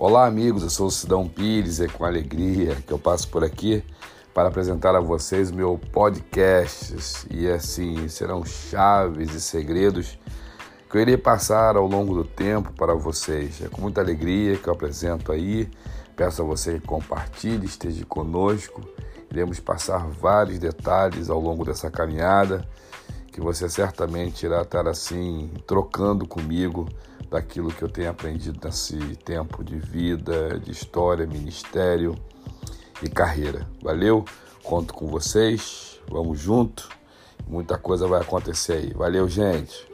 Olá, amigos. Eu sou o Sidão Pires e é com alegria que eu passo por aqui para apresentar a vocês meu podcast. E assim, serão chaves e segredos que eu irei passar ao longo do tempo para vocês. É com muita alegria que eu apresento aí. Peço a você que compartilhe, esteja conosco. Iremos passar vários detalhes ao longo dessa caminhada que você certamente irá estar assim trocando comigo daquilo que eu tenho aprendido nesse tempo de vida, de história, ministério e carreira. Valeu? Conto com vocês. Vamos junto. Muita coisa vai acontecer aí. Valeu, gente.